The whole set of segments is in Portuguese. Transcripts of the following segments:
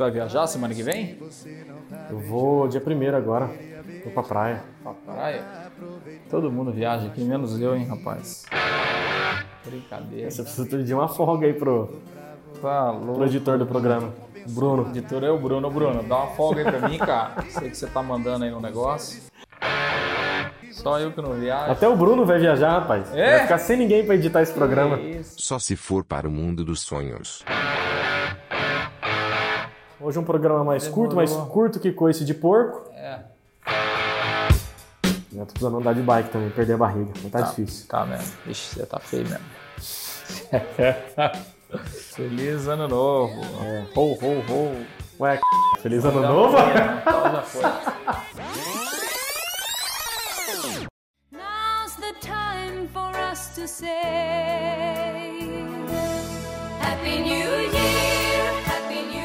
Você vai viajar semana que vem? Eu vou dia primeiro agora. Vou pra praia. Pra praia? Todo mundo viaja aqui, menos eu, hein, rapaz. Brincadeira. Você precisa pedir uma folga aí pro, Tá pro editor do programa, Bruno. O editor é o Bruno. Bruno, dá uma folga aí pra mim, cara. Sei que você tá mandando aí no negócio. Só eu que não viajo. Até o Bruno vai viajar, rapaz. É? Vai ficar sem ninguém pra editar esse programa. Isso? Só se for para o mundo dos sonhos. Hoje um programa mais curto, mais Demorou. curto que coice de porco. É, Eu tô precisando andar de bike também, perder a barriga. Mas tá, difícil. tá mesmo. Ixi, você tá feio mesmo. Feliz ano novo. É. Ho, ho, ho. Ué, c... feliz ano novo? né? Então foi. Now's the time for us to say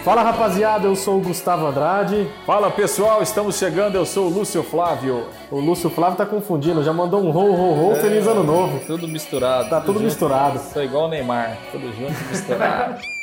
Fala rapaziada, eu sou o Gustavo Andrade. Fala pessoal, estamos chegando. Eu sou o Lúcio Flávio. O Lúcio Flávio tá confundindo, já mandou um ho, ho, ho, feliz ano novo. Tudo misturado. Tá tudo junto. misturado. Sou igual o Neymar. Tudo junto e misturado.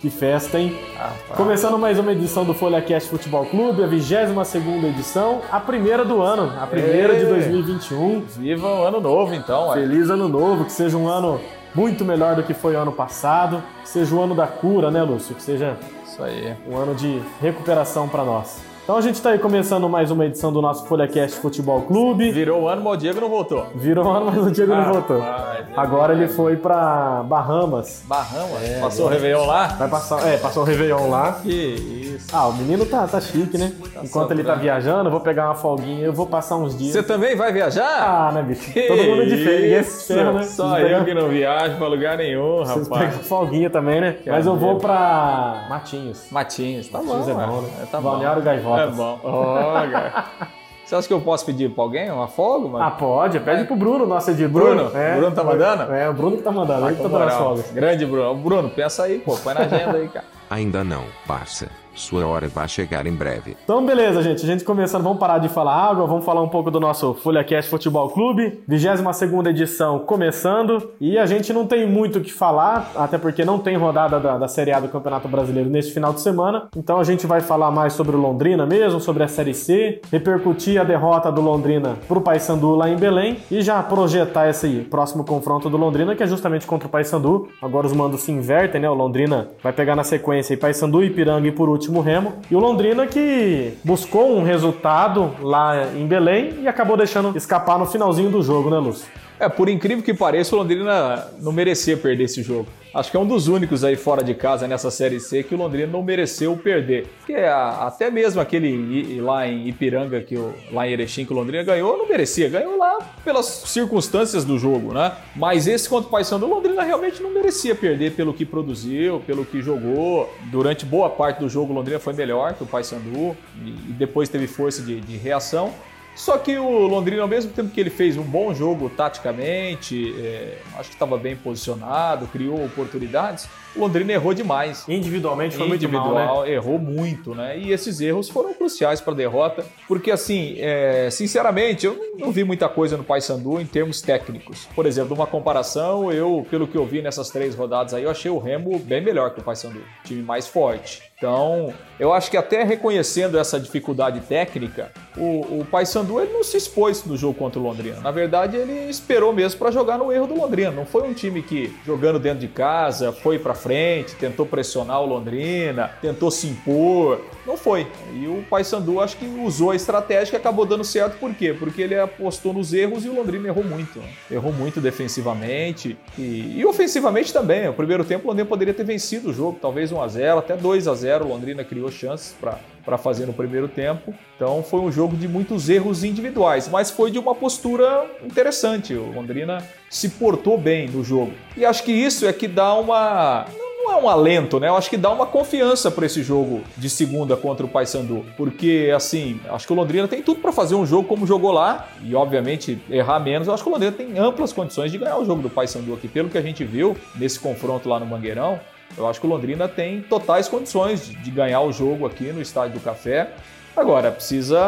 Que festa, hein? Ah. Começando mais uma edição do FolhaCast Futebol Clube, a 22ª edição, a primeira do ano, a primeira de Ê! 2021. Viva o ano novo, então. Feliz ano novo, que seja um ano muito melhor do que foi o ano passado, que seja o ano da cura, né, Lúcio? Que seja Isso aí. um ano de recuperação para nós. Então a gente está aí começando mais uma edição do nosso FolhaCast Futebol Clube. Virou o ano, mas o Diego não voltou. Virou um ano, mas o Diego não Ah, voltou. rapaz, é Agora ele foi para Bahamas. Bahamas. É, Passou o Réveillon lá? Vai passar, é, passou o Réveillon lá. Que isso. Ah, o menino tá, tá chique, né? Enquanto ele tá viajando, eu vou pegar uma folguinha, eu vou passar uns dias. Você também vai viajar? Ah, né, bicho? Que Todo mundo de férias, né? Só Vocês eu pegam- que não viajo pra lugar nenhum, Vocês rapaz. pegam folguinha também, né? Mas eu vou pra Matinhos. Matinhos, tá bom. Matinhos é bom, né? É, Tá bom. Balneário É bom. Ó, cara. Você acha que eu posso pedir pra alguém uma folga, mano? Ah, pode. Pede pro Bruno, nosso editor. Bruno? O Bruno tá mandando? É, o Bruno que tá mandando. Ele que tá dando as folgas. Grande Bruno. Bruno, pensa aí, pô. Põe na agenda aí, cara. Ainda não, parça. Sua hora vai chegar em breve. Então, beleza, gente. A gente começando, vamos parar de falar água, vamos falar um pouco do nosso FolhaCast Futebol Clube. 22 edição começando. E a gente não tem muito o que falar, até porque não tem rodada da, da Série A do Campeonato Brasileiro neste final de semana. Então a gente vai falar mais sobre o Londrina mesmo, sobre a Série C, repercutir a derrota do Londrina pro Paysandu lá em Belém e já projetar esse próximo confronto do Londrina, que é justamente contra o Paysandu. Agora os mandos se invertem, né? O Londrina vai pegar na sequência aí Paysandu, Ipiranga e por último Remo. E o Londrina que buscou um resultado lá em Belém e acabou deixando escapar no finalzinho do jogo, né, Lúcio? É, por incrível que pareça, o Londrina não merecia perder esse jogo. Acho que é um dos únicos aí fora de casa nessa Série C que o Londrina não mereceu perder. Porque até mesmo aquele lá em Ipiranga, que o, lá em Erechim, que o Londrina ganhou, não merecia. Ganhou lá pelas circunstâncias do jogo, né? Mas esse contra o Paysandu, o Londrina realmente não merecia perder pelo que produziu, pelo que jogou. Durante boa parte do jogo, o Londrina foi melhor que o Paysandu e depois teve força de- de reação. Só que o Londrina, ao mesmo tempo que ele fez um bom jogo taticamente, é, acho que estava bem posicionado, criou oportunidades, Londrina errou demais. Individualmente foi muito mal, né? Individual, errou muito, né? E esses erros foram cruciais para a derrota, porque assim, é, sinceramente, eu não vi muita coisa no Paysandu em termos técnicos. Por exemplo, uma comparação, eu, pelo que eu vi nessas três rodadas aí, eu achei o Remo bem melhor que o Paysandu, time mais forte. Então, eu acho que até reconhecendo essa dificuldade técnica, o, o Paysandu ele não se expôs no jogo contra o Londrina. Na verdade, ele esperou mesmo para jogar no erro do Londrina. Não foi um time que, jogando dentro de casa, foi para frente, tentou pressionar o Londrina, tentou se impor. Não foi. E o Paysandu acho que usou a estratégia que acabou dando certo. Por quê? Porque ele apostou nos erros e o Londrina errou muito. Errou muito defensivamente e, e ofensivamente também. O primeiro tempo o Londrina poderia ter vencido o jogo, talvez 1 a 0 até 2 a 0 O Londrina criou chances para para fazer no primeiro tempo. Então foi um jogo de muitos erros individuais, mas foi de uma postura interessante. O Londrina se portou bem no jogo. E acho que isso é que dá uma não é um alento, né? Eu acho que dá uma confiança para esse jogo de segunda contra o Paysandu, porque assim, acho que o Londrina tem tudo para fazer um jogo como jogou lá e obviamente errar menos. Eu acho que o Londrina tem amplas condições de ganhar o jogo do Paysandu aqui, pelo que a gente viu nesse confronto lá no Mangueirão. Eu acho que o Londrina tem totais condições de, de ganhar o jogo aqui no Estádio do Café. Agora, precisa,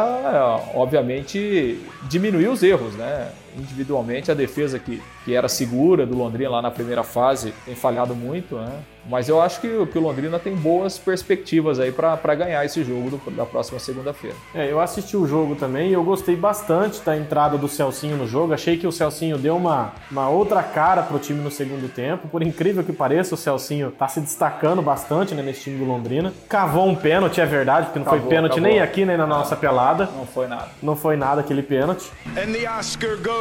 obviamente, diminuir os erros, né? Individualmente, a defesa que, que era segura do Londrina lá na primeira fase tem falhado muito, né? Mas eu acho que, o- que o Londrina tem boas perspectivas aí para ganhar esse jogo do- da próxima segunda-feira. É, eu assisti o jogo também e eu gostei bastante da entrada do Celcinho no jogo. Achei que o Celcinho deu uma, uma outra cara pro time no segundo tempo. Por incrível que pareça, o Celcinho tá se destacando bastante né, nesse time do Londrina. Cavou um pênalti, é verdade, porque não foi Cavou, pênalti cavou. nem aqui nem na nossa pelada. Não foi nada. Não foi nada aquele pênalti. And the Oscar goes.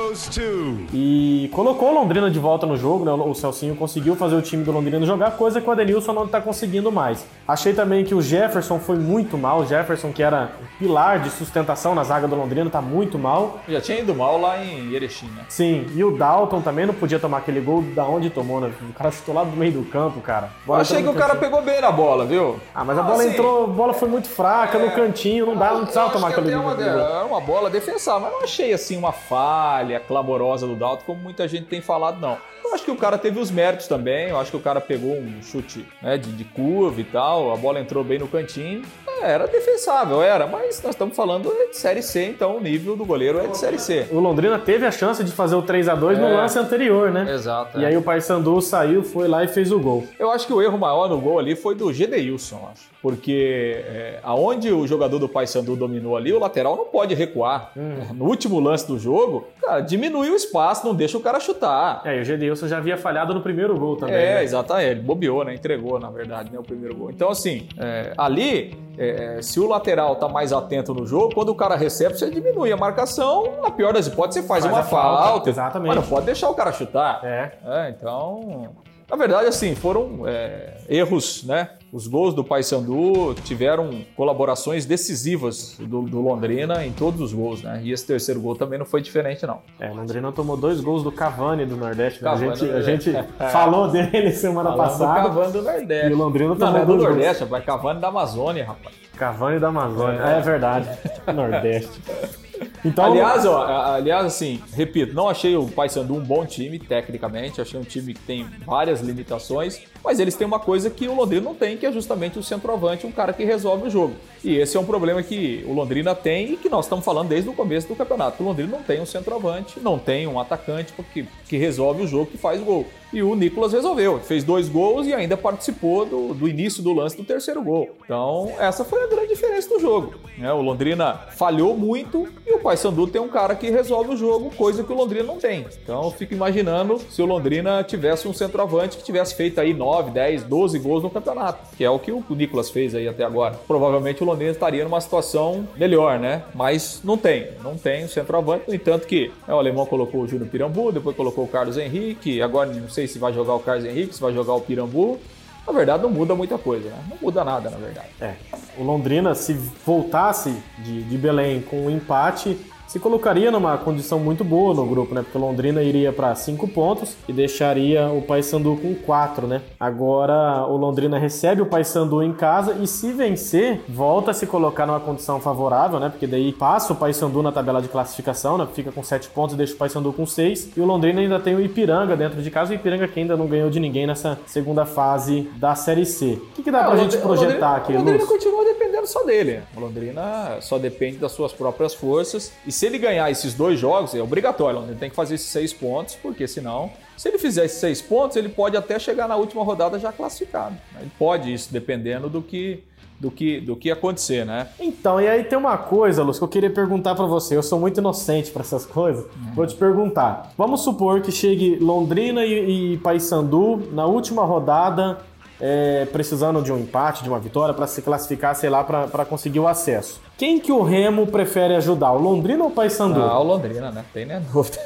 E colocou o Londrina de volta no jogo, né? O Celcinho conseguiu fazer o time do Londrina jogar, coisa que o Adenilson não tá conseguindo mais. Achei também que o Jefferson foi muito mal. O Jefferson, que era pilar de sustentação na zaga do Londrina, tá muito mal. Já tinha ido mal lá em Erechim, né? Sim, e o Dalton também não podia tomar aquele gol da onde tomou, né? O cara chutou lá do meio do campo, cara. Eu Bola achei que o no cara pegou bem na bola, viu? Ah, mas a bola assim, entrou, a bola foi muito fraca no É. cantinho, não dá, não precisava Eu tomar que aquele gol. era uma bola defensável, mas não achei assim uma falha clamorosa do Dalton, como muita gente tem falado, não. Eu acho que o cara teve os méritos também, eu acho que o cara pegou um chute né, de, de curva e tal, a bola entrou bem no cantinho. É, era defensável, era, mas nós estamos falando de Série C, então o nível do goleiro é de Série C. O Londrina teve a chance de fazer o 3 a 2 no É. lance anterior, né? Exato. E aí o Paysandu saiu, foi lá e fez o gol. Eu acho que o erro maior no gol ali foi do Gedeilson, acho. Porque é, aonde o jogador do Paysandu dominou ali, o lateral não pode recuar. No último lance do jogo, cara, diminui o espaço, não deixa o cara chutar. É, e o Gedeilson já havia falhado no primeiro gol também. É, né? exatamente. Ele bobeou, né? Entregou, na verdade, né? O primeiro gol. Então, assim, é, ali, é, se o lateral tá mais atento no jogo, quando o cara recebe, você diminui a marcação. Na pior das hipóteses, você faz, Faz uma falta, falta. exatamente. Mas não pode deixar o cara chutar. É. É, então. Na verdade, assim, foram é, erros, né? Os gols do Paysandu tiveram colaborações decisivas do, do Londrina em todos os gols, né? E esse terceiro gol também não foi diferente, não. É, Londrina tomou dois gols do Cavani do Nordeste. né? Cavani a gente, do a Nordeste. gente falou dele semana Falando do passada. Cavani do Nordeste. E o Londrina tomou não é do dois gols. Nordeste, rapaz. Cavani da Amazônia, rapaz. Cavani da Amazônia. É, verdade. Nordeste. Então, Aliás, ó, aliás, assim, repito, não achei o Paysandu um bom time, tecnicamente. Achei um time que tem várias limitações, mas eles têm uma coisa que o Londrina não tem, que é justamente o centroavante, um cara que resolve o jogo. E esse é um problema que o Londrina tem e que nós estamos falando desde o começo do campeonato. O Londrina não tem um centroavante, não tem um atacante porque, que resolve o jogo, que faz gol. E o Nicolas resolveu, fez dois gols e ainda participou do, do início do lance do terceiro gol. Então, essa foi a grande diferença do jogo. né? O Londrina falhou muito e o Paysandu tem um cara que resolve o jogo, coisa que o Londrina não tem. Então, eu fico imaginando se o Londrina tivesse um centroavante que tivesse feito aí 9, 10, 12 gols no campeonato, que é o que o Nicolas fez aí até agora. Provavelmente o Londrina estaria numa situação melhor, né? Mas não tem, não tem o centroavante. No entanto que né, o alemão colocou o Júnior Pirambu, depois colocou o Carlos Henrique, agora não sei se vai jogar o Carlos Henrique, se vai jogar o Pirambu. Na verdade, não muda muita coisa, né? Não muda nada, na verdade. É, o Londrina, se voltasse de, de Belém com um empate, se colocaria numa condição muito boa no grupo, né? Porque o Londrina iria para cinco pontos e deixaria o Paysandu com quatro, né? Agora o Londrina recebe o Paysandu em casa e se vencer, volta a se colocar numa condição favorável, né? Porque daí passa o Paysandu na tabela de classificação, né? Fica com sete pontos, deixa o Paysandu com seis e o Londrina ainda tem o Ipiranga dentro de casa, o Ipiranga que ainda não ganhou de ninguém nessa segunda fase da Série C. O que, que dá pra É, o gente Londrina- projetar o aqui, Londrina, o? Londrina continua dependendo só dele. O Londrina só depende das suas próprias forças. E se ele ganhar esses dois jogos, é obrigatório. Londrina tem que fazer esses seis pontos, porque senão, se ele fizer esses seis pontos, ele pode até chegar na última rodada já classificado. Ele pode isso, dependendo do que, do que, do que acontecer, né? Então, e aí tem uma coisa, Lúcio, que eu queria perguntar pra você. Eu sou muito inocente pra essas coisas. Vou te perguntar. Vamos supor que chegue Londrina e, e Paysandu na última rodada, é, precisando de um empate, de uma vitória pra se classificar, sei lá, pra pra conseguir o acesso. Quem que o Remo prefere ajudar, o Londrina ou o Paysandu? Ah, o Londrina, né? Tem nem dúvida.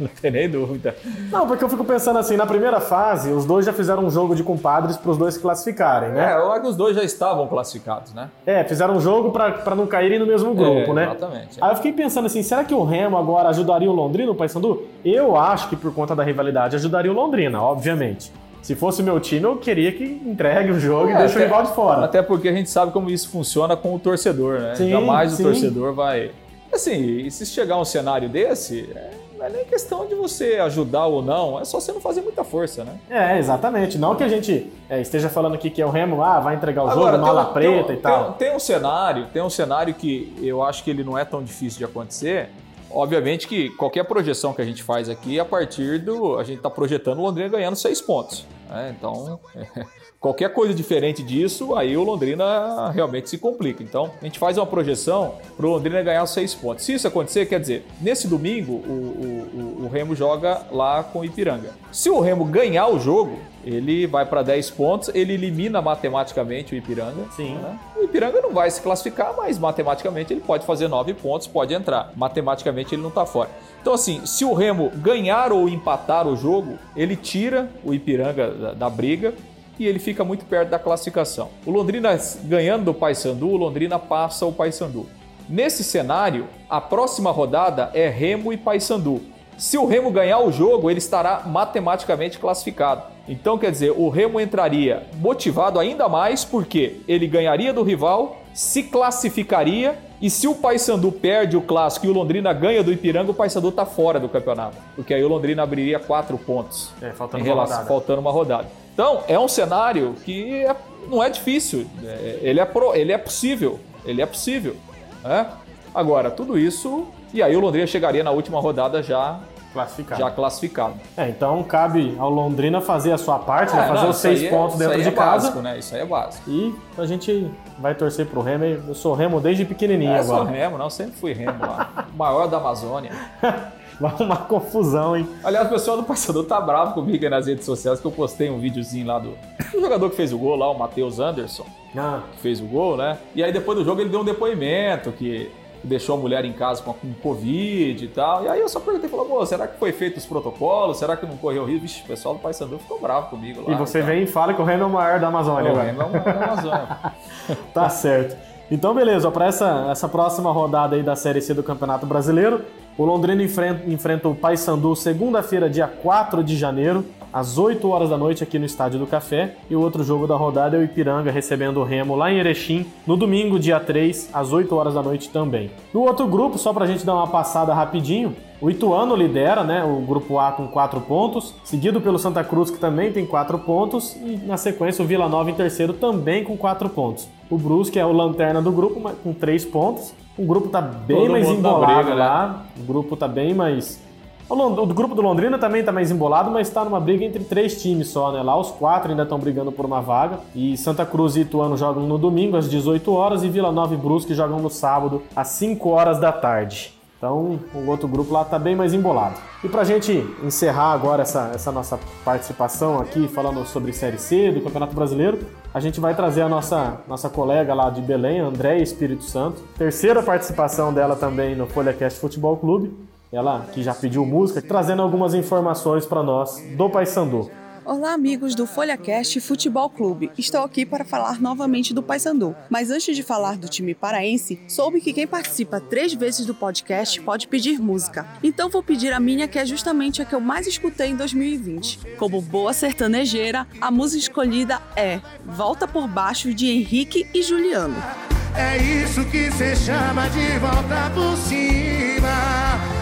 Não tem nem dúvida. Não, porque eu fico pensando assim, na primeira fase, os dois já fizeram um jogo de compadres pros dois se classificarem, né? É, eu acho que os dois já estavam classificados, né? É, fizeram um jogo pra pra não caírem no mesmo grupo, É, né? exatamente, é. Aí eu fiquei pensando assim, será que o Remo agora ajudaria o Londrina, o Paysandu? Eu acho que por conta da rivalidade ajudaria o Londrina, obviamente. Se fosse meu time, eu queria que entregue o jogo e É, deixe o rival de fora. Até porque a gente sabe como isso funciona com o torcedor, né? Sim, Jamais sim. o torcedor vai. Assim, e se chegar um cenário desse, é, não é nem questão de você ajudar ou não, é só você não fazer muita força, né? É, exatamente. Não que a gente é, esteja falando aqui que é o Remo, ah, vai entregar o jogo, tem mala um- preta tem e tal. Tem, tem um cenário, tem um cenário que eu acho que ele não é tão difícil de acontecer. Obviamente que qualquer projeção que a gente faz aqui, a partir do. A gente está projetando o Londrina ganhando seis pontos. né? Então, qualquer coisa diferente disso, aí o Londrina realmente se complica. Então, a gente faz uma projeção para o Londrina ganhar seis pontos. Se isso acontecer, quer dizer, nesse domingo, o, o- o- o Remo joga lá com o Ipiranga. Se o Remo ganhar o jogo, ele vai para 10 pontos, ele elimina matematicamente o Ipiranga. Sim. né? O Ipiranga não vai se classificar, mas matematicamente ele pode fazer 9 pontos, pode entrar. Matematicamente ele não está fora. Então, assim, se o Remo ganhar ou empatar o jogo, ele tira o Ipiranga da, da briga e ele fica muito perto da classificação. O Londrina ganhando do Paysandu, o Londrina passa o Paysandu. Nesse cenário, a próxima rodada é Remo e Paysandu. Se o Remo ganhar o jogo, ele estará matematicamente classificado. Então, quer dizer, o Remo entraria motivado ainda mais porque ele ganharia do rival, se classificaria e se o Paysandu perde o clássico e o Londrina ganha do Ipiranga, o Paysandu está fora do campeonato, porque aí o Londrina abriria quatro pontos. É, faltando em uma relação, rodada. faltando uma rodada. Então, é um cenário que é- não é difícil, é- ele, é pro- ele é possível, ele é possível. né? Agora, tudo isso, e aí o Londrina chegaria na última rodada já, Classificado. já classificado. É, então cabe ao Londrina fazer a sua parte, né? É, fazer não, os seis é- pontos isso dentro aí de é casa. Básico, né? Isso aí é básico. E a gente vai torcer pro Remo. Eu sou Remo desde pequenininho É, sou agora. Remo, não, sempre fui Remo lá. O maior da Amazônia. Vai uma confusão, hein? Aliás, o pessoal do Paysandu tá bravo comigo aí nas redes sociais que eu postei um videozinho lá do, do jogador que fez o gol lá, o Matheus Anderson. Ah, que fez o gol, né? E aí depois do jogo ele deu um depoimento que deixou a mulher em casa com, com Covid e tal. E aí eu só perguntei, falou, pô, será que foi feito os protocolos? Será que não correu risco? Vixe, o pessoal do Paysandu ficou bravo comigo lá. e você tal. vem e fala que o Remo é o maior da Amazônia Não, agora. é uma da Amazônia. Tá certo. Então, beleza, para essa, essa próxima rodada aí da Série C do Campeonato Brasileiro, o Londrina enfrenta, enfrenta o Paysandu segunda-feira, dia 4 de janeiro, às 8 horas da noite aqui no Estádio do Café. E o outro jogo da rodada é o Ipiranga recebendo o Remo lá em Erechim, no domingo, dia 3, às 8 horas da noite também. No outro grupo, só pra gente dar uma passada rapidinho, o Ituano lidera, né, o grupo A com 4 pontos, seguido pelo Santa Cruz, que também tem 4 pontos, e na sequência o Vila Nova em terceiro também com 4 pontos. O Brusque é o lanterna do grupo, mas com 3 pontos. O grupo tá bem Todo mais embolado briga, né? lá. O grupo tá bem mais. O, grupo do Londrina também tá mais embolado, mas tá numa briga entre três times só, né? Lá os quatro ainda estão brigando por uma vaga. E Santa Cruz e Ituano jogam no domingo às 18 horas e Vila Nova e Brusque jogam no sábado às 5 horas da tarde. Então o outro grupo lá tá bem mais embolado. E pra gente encerrar agora essa, essa nossa participação aqui, falando sobre Série C do Campeonato Brasileiro, a gente vai trazer a nossa, nossa colega lá de Belém, André Espírito Santo. Terceira participação dela também no FolhaCast Futebol Clube. Ela que já pediu música, trazendo algumas informações para nós do Paysandu. Olá, amigos do FolhaCast Futebol Clube. Estou aqui para falar novamente do Paysandu. Mas antes de falar do time paraense, soube que quem participa três vezes do podcast pode pedir música. Então vou pedir a minha, que é justamente a que eu mais escutei em 2020. Como boa sertanejeira, a música escolhida é Volta por Baixo de Henrique e Juliano. É isso que cê chama de volta por cima.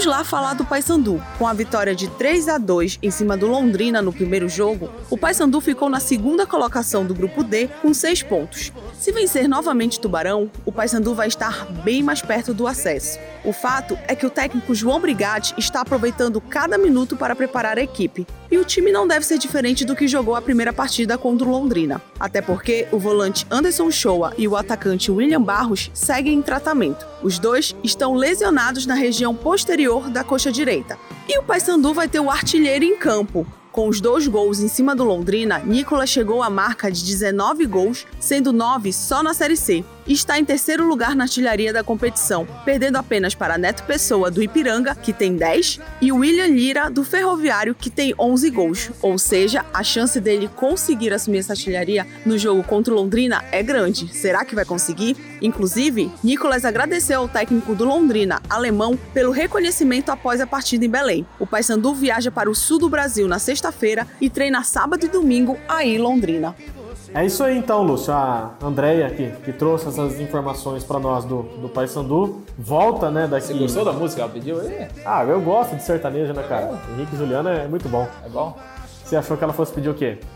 Vamos lá falar do Paysandu. Com a vitória de 3 a 2 em cima do Londrina no primeiro jogo, o Paysandu ficou na segunda colocação do grupo D com 6 pontos. Se vencer novamente Tubarão, o Paysandu vai estar bem mais perto do acesso. O fato é que o técnico João Brigatti está aproveitando cada minuto para preparar a equipe. E o time não deve ser diferente do que jogou a primeira partida contra o Londrina. Até porque o volante Anderson Shoa e o atacante William Barros seguem em tratamento. Os dois estão lesionados na região posterior da coxa direita. E o Paysandu vai ter o artilheiro em campo. Com os dois gols em cima do Londrina, Nicolas chegou à marca de 19 gols, sendo 9 só na Série C. E está em terceiro lugar na artilharia da competição, perdendo apenas para Neto Pessoa, do Ipiranga, que tem 10, e William Lira, do Ferroviário, que tem 11 gols. Ou seja, a chance dele conseguir assumir essa artilharia no jogo contra o Londrina é grande. Será que vai conseguir? Inclusive, Nicolas agradeceu ao técnico do Londrina, alemão, pelo reconhecimento após a partida em Belém. O Paysandu viaja para o sul do Brasil na sexta-feira e treina sábado e domingo aí em Londrina. É isso aí então, Lúcio. A Andréia que, que trouxe essas informações pra nós do, do Paysandu. Volta, né, daqui. Você gostou da música? Ela pediu aí? Ah, eu gosto de sertanejo, né, cara? Henrique e Juliana é muito bom. É bom? Você achou que ela fosse pedir o quê?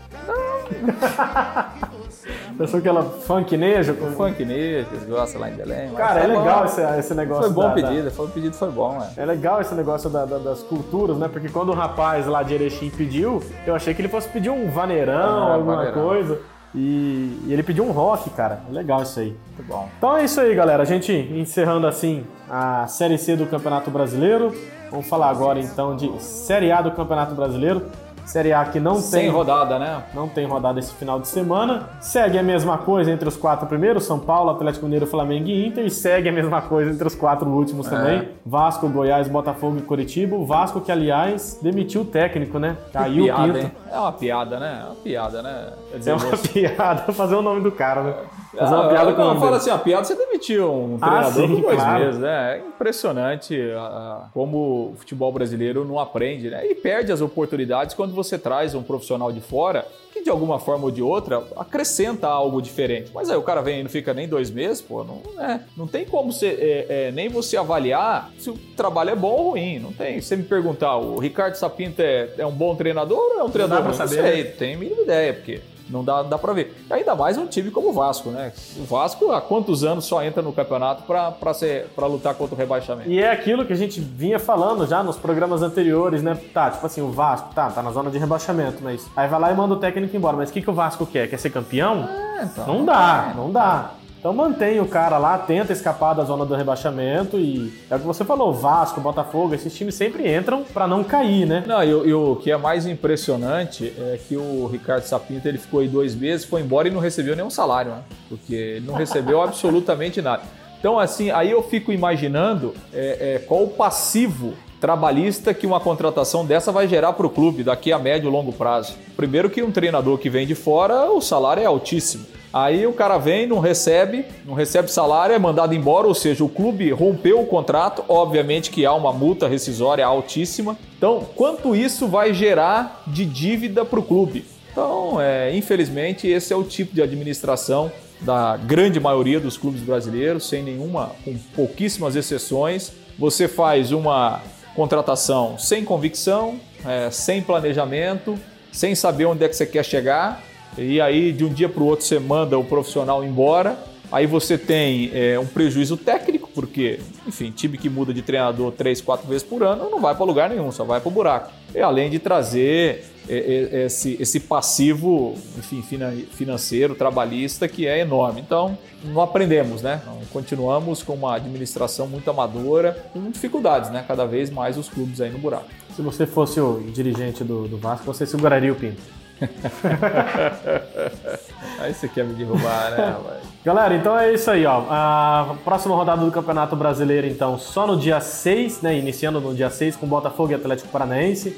Você achou que ela funknejo? com- Funk nejo, que eles gostam lá em Belém. Cara, é bom. legal esse, esse negócio. Foi bom da- o da- pedido, foi, o pedido foi bom, é. É legal esse negócio da- da- das culturas, né? Porque quando o rapaz lá de Erechim pediu, eu achei que ele fosse pedir um vaneirão, Ah, alguma vaneirão. coisa. E, e ele pediu um rock, cara. Legal isso aí. Muito bom. Então é isso aí, galera. A gente encerrando assim a Série C do Campeonato Brasileiro. Vamos falar agora então de Série A do Campeonato Brasileiro. Série A que não Sem tem rodada, né? não tem rodada esse final de semana. Segue a mesma coisa entre os quatro primeiros: São Paulo, Atlético Mineiro, Flamengo e Inter. E segue a mesma coisa entre os quatro últimos também: Vasco, Goiás, Botafogo e Curitiba. O Vasco, que aliás demitiu o técnico, né? Caiu o piada, quinto. hein? É uma piada, né? É uma piada, né? Quer dizer, É uma piada fazer o nome do cara, né? Fazer uma Ah, piada não, com o nome fala assim, a piada você demitiu um Ah, treinador sim, por dois claro. meses, né? É impressionante ah, ah, como o futebol brasileiro não aprende, né? E perde as oportunidades quando você traz um profissional de fora que de alguma forma ou de outra acrescenta algo diferente. Mas aí o cara vem e não fica nem dois meses, pô, não, é, não tem como você, é, é, nem você avaliar se o trabalho é bom ou ruim. Não tem. Se você me perguntar, o Ricardo Sapinto é, é um bom treinador ou é um treinador pra ruim? Não saber, sei, tem a mínima ideia, porque não dá, dá pra ver. E ainda mais um time como o Vasco, né? O Vasco há quantos anos só entra no campeonato pra lutar contra o rebaixamento? E é aquilo que a gente vinha falando já nos programas anteriores, né? Tá, tipo assim, o Vasco, tá, tá na zona de rebaixamento, mas aí vai lá e manda o técnico embora. Mas o que, que o Vasco quer? Quer ser campeão? É, então. Não dá, não dá. Então mantém o cara lá, tenta escapar da zona do rebaixamento e é o que você falou, Vasco, Botafogo, esses times sempre entram pra não cair, né? Não, o- e o que é mais impressionante é que o Ricardo Sapinto ele ficou aí dois meses, foi embora e não recebeu nenhum salário, né? Porque ele não recebeu absolutamente nada. Então, assim, aí eu fico imaginando é, é, qual o passivo trabalhista que uma contratação dessa vai gerar para o clube daqui a médio e longo prazo. Primeiro que um treinador que vem de fora, o salário é altíssimo. Aí o cara vem, não recebe, não recebe salário, é mandado embora, ou seja, o clube rompeu o contrato, obviamente que há uma multa rescisória altíssima. Então, quanto isso vai gerar de dívida para o clube? Então, é, infelizmente, esse é o tipo de administração da grande maioria dos clubes brasileiros, sem nenhuma, com pouquíssimas exceções. Você faz uma contratação sem convicção, é, sem planejamento, sem saber onde é que você quer chegar, e aí de um dia para o outro você manda o profissional embora. Aí você tem é, um prejuízo técnico, porque, enfim, time que muda de treinador três, quatro vezes por ano não vai para lugar nenhum, só vai para o buraco. E além de trazer é, é, esse, esse passivo, enfim, fina- financeiro, trabalhista, que é enorme. Então, não aprendemos, né? Então, continuamos com uma administração muito amadora, com dificuldades, né? Cada vez mais os clubes aí no buraco. Se você fosse o dirigente do, do Vasco, você seguraria o Pinto. Aí você quer me derrubar, né? Galera, então é isso aí, ó. A próxima rodada do Campeonato Brasileiro, então, só no dia 6, né? Iniciando no dia 6 com Botafogo e Atlético Paranaense,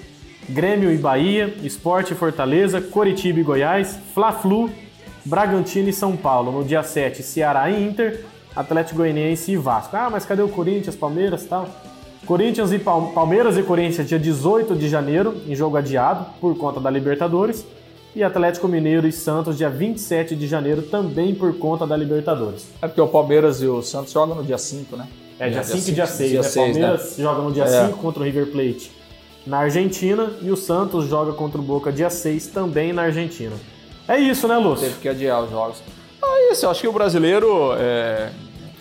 Grêmio e Bahia, Esporte e Fortaleza, Coritiba e Goiás, Fla-Flu, Bragantino e São Paulo. No dia 7, Ceará e Inter, Atlético Goianiense e Vasco. Ah, mas cadê o Corinthians, Palmeiras e tal? Corinthians e Pal- Palmeiras e Corinthians dia 18 de janeiro, em jogo adiado por conta da Libertadores. E Atlético Mineiro e Santos dia 27 de janeiro, também por conta da Libertadores. É porque o Palmeiras e o Santos jogam no dia 5, né? É dia 5 e cinco- dia 6, né? seis, Palmeiras joga no dia É. 5 contra o River Plate na Argentina e o Santos joga contra o Boca dia 6 também na Argentina. É isso, né, Lúcio? Teve que adiar os jogos. Ah, isso, eu acho que o brasileiro é...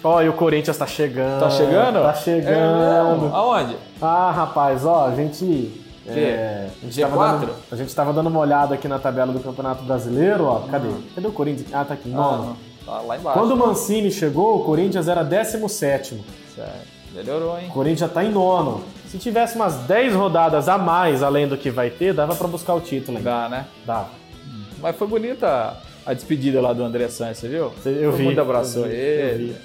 Ó, e o Corinthians tá chegando. tá chegando? Tá É chegando. mesmo? Aonde? ah, rapaz, ó, a gente. é, a, gente tava G4? dando, a gente tava dando uma olhada aqui na tabela do Campeonato Brasileiro, ó. Cadê? Cadê o Corinthians? Ah, tá aqui, nono. Ah, tá lá embaixo. Quando o Mancini chegou, o Corinthians era 17. Certo. Melhorou, hein? O Corinthians já tá em nono. Se tivesse umas 10 rodadas a mais além do que vai ter, dava pra buscar o título ainda. Dá, né? Dava. Mas foi bonita a despedida lá do André Santos, você viu? Eu Todo vi. mundo abraçou eu vi, ele.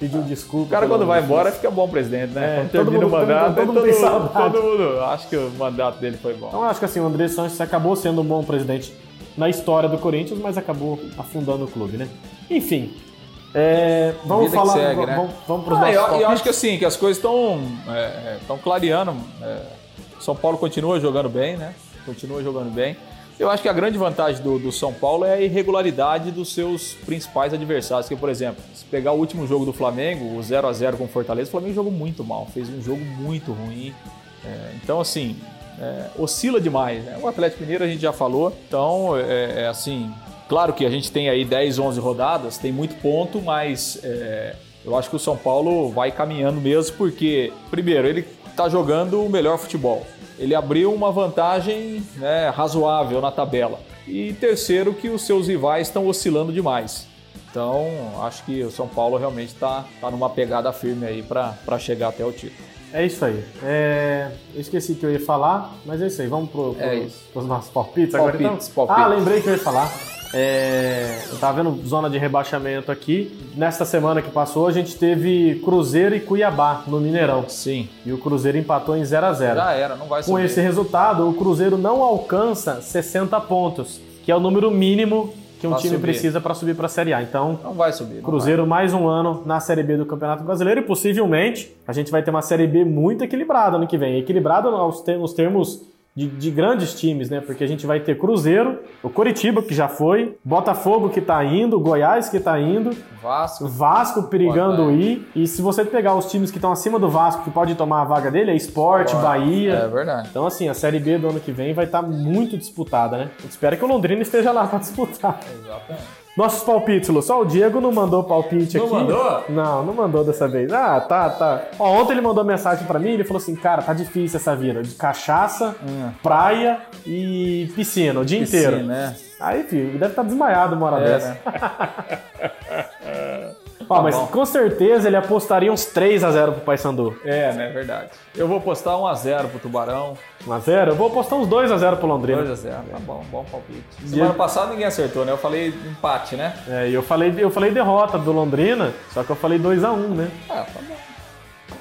Pediu desculpa. O cara quando vai embora fez. fica bom presidente, né? É, quando todo termina mundo- o mandato, todo mundo todo, saudade. todo mundo acha que o mandato dele foi bom. Então eu acho que assim, o André Sanches acabou sendo um bom presidente na história do Corinthians, mas acabou afundando o clube, né? Enfim. é, vamos Vida que falar. segue, vamos, né? vamos, vamos pros Ah, nossos eu, eu acho que assim, que as coisas estão estão clareando. É, São Paulo continua jogando bem, né? Continua jogando bem. Eu acho que a grande vantagem do, do São Paulo é a irregularidade dos seus principais adversários. Que, por exemplo, se pegar o último jogo do Flamengo, o 0 a 0 com o Fortaleza, o Flamengo jogou muito mal, fez um jogo muito ruim. É, então, assim, é, oscila demais. Né? O Atlético Mineiro a gente já falou, então, é, é assim, claro que a gente tem aí 10, 11 rodadas, tem muito ponto, mas é, eu acho que o São Paulo vai caminhando mesmo, porque, primeiro, ele está jogando o melhor futebol. Ele abriu uma vantagem né, razoável na tabela. E terceiro, que os seus rivais estão oscilando demais. Então, acho que o São Paulo realmente está tá numa pegada firme aí para chegar até o título. É isso aí. É, Eu esqueci que eu ia falar, mas é isso aí. Vamos pro, pro, É pros nossos palpites agora Palpites, então? palpites. Ah, lembrei que eu ia falar. É, eu tava vendo zona de rebaixamento aqui. Nesta semana que passou, a gente teve Cruzeiro e Cuiabá no Mineirão. Sim, E o Cruzeiro empatou em 0 a 0 já era, não vai Com subir. esse resultado, o Cruzeiro não alcança 60 pontos, que é o número mínimo que um Pra time subir. precisa para subir para a Série A. Então, Não vai subir. não Cruzeiro mais um ano na Série B do Campeonato Brasileiro e possivelmente a gente vai ter uma Série B muito equilibrada ano que vem. Equilibrada nos termos de, de grandes times, né? Porque a gente vai ter Cruzeiro, o Coritiba, que já foi, Botafogo, que tá indo, Goiás, que tá indo. Vasco. Vasco perigando ir. E se você pegar os times que estão acima do Vasco, que pode tomar a vaga dele, é Sport, Bahia. É verdade. Então, assim, a Série B do ano que vem vai estar muito disputada, né? Espero que o Londrina esteja lá para disputar. Exatamente. Nossos palpites, Lu. Só o Diego não mandou palpite Não aqui. mandou? Não, não mandou dessa vez. Ah, tá, tá. Ó, ontem ele mandou mensagem pra mim, ele falou assim, cara, tá difícil essa vida. De cachaça, Hum. praia e piscina o dia inteiro. Sim, né? Aí, filho, deve estar desmaiado uma hora É, dessa. né? Ó, mas bom. com certeza ele apostaria uns 3 a 0 pro Paysandu. É, né? Verdade. Eu vou postar 1x0 pro Tubarão. 1 a 0 Eu vou apostar uns 2 a 0 pro Londrina. 2x0. Tá bom, bom palpite. Semana passada ninguém acertou, né? Eu falei empate, né? É, e eu falei, eu falei derrota do Londrina, só que eu falei 2 a 1 né? Ah, tá bom.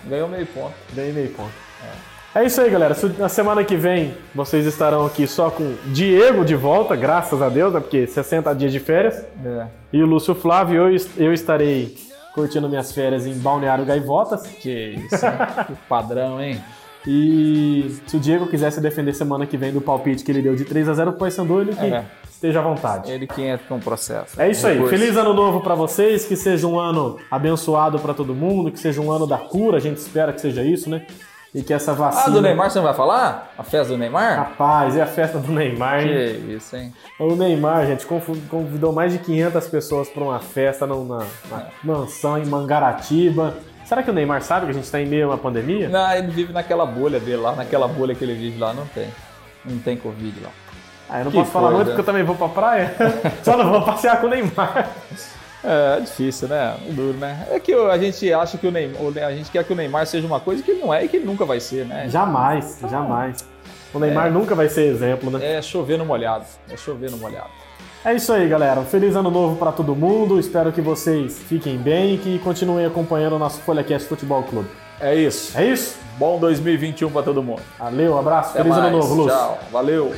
Ganhou meio ponto. Dei meio ponto. É isso aí, galera. Na semana que vem vocês estarão aqui só com Diego de volta, graças a Deus, né? Porque 60 dias de férias. É. E o Lúcio Flávio, eu, eu estarei curtindo minhas férias em Balneário Gaivotas. Que isso, que padrão, hein? E se o Diego quiser se defender semana que vem do palpite que ele deu de 3 a 0 pro Paysandu, ele que É. esteja à vontade. Ele que entra com o processo. É isso aí. Recurso. Feliz ano novo pra vocês, que seja um ano abençoado pra todo mundo, que seja um ano da cura, a gente espera que seja isso, né? E que essa vacina Ah, do Neymar você não vai falar? A festa do Neymar? Rapaz, é a festa do Neymar. hein? Que isso, hein? O Neymar, gente, convidou mais de 500 pessoas para uma festa na, na mansão em Mangaratiba. Será que o Neymar sabe que a gente está em meio a uma pandemia? Não, ele vive naquela bolha dele lá, naquela bolha que ele vive lá, não tem. Não tem Covid lá. Ah, eu não Que posso falar coisa. muito porque eu também vou pra praia. Só não vou passear com o Neymar. É, é difícil, né? É duro, né? É que a gente acha que o Neymar, a gente quer que o Neymar seja uma coisa que ele não é e que ele nunca vai ser, né? Jamais, jamais. O Neymar nunca vai ser exemplo, né? É chover no molhado. É chover no molhado. É isso aí, galera. Um feliz ano novo para todo mundo. Espero que vocês fiquem bem e que continuem acompanhando o nosso FolhaCast Futebol Clube. É isso. É isso? Bom 2021 pra todo mundo. Valeu, abraço. Até feliz ano mais. novo, Lúcio. Tchau. Valeu.